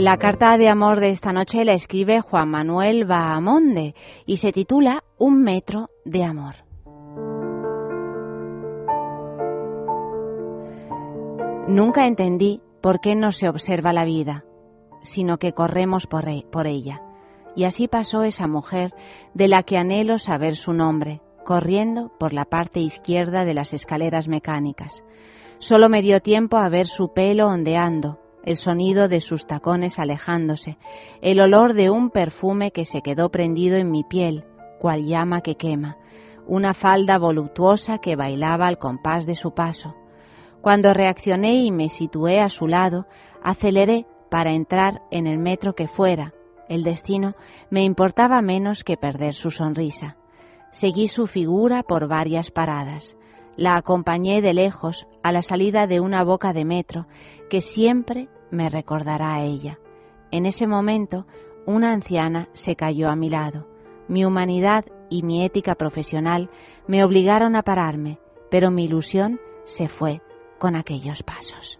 La carta de amor de esta noche la escribe Juan Manuel Bahamonde y se titula Un metro de amor. Nunca entendí por qué no se observa la vida, sino que corremos por, e-, por ella. Y así pasó esa mujer de la que anhelo saber su nombre, corriendo por la parte izquierda de las escaleras mecánicas. Solo me dio tiempo a ver su pelo ondeando, el sonido de sus tacones alejándose, el olor de un perfume que se quedó prendido en mi piel, cual llama que quema, una falda voluptuosa que bailaba al compás de su paso. Cuando reaccioné y me situé a su lado, aceleré para entrar en el metro que fuera. El destino me importaba menos que perder su sonrisa. Seguí su figura por varias paradas. La acompañé de lejos a la salida de una boca de metro que siempre me recordará a ella. En ese momento, una anciana se cayó a mi lado. Mi humanidad y mi ética profesional me obligaron a pararme, pero mi ilusión se fue con aquellos pasos.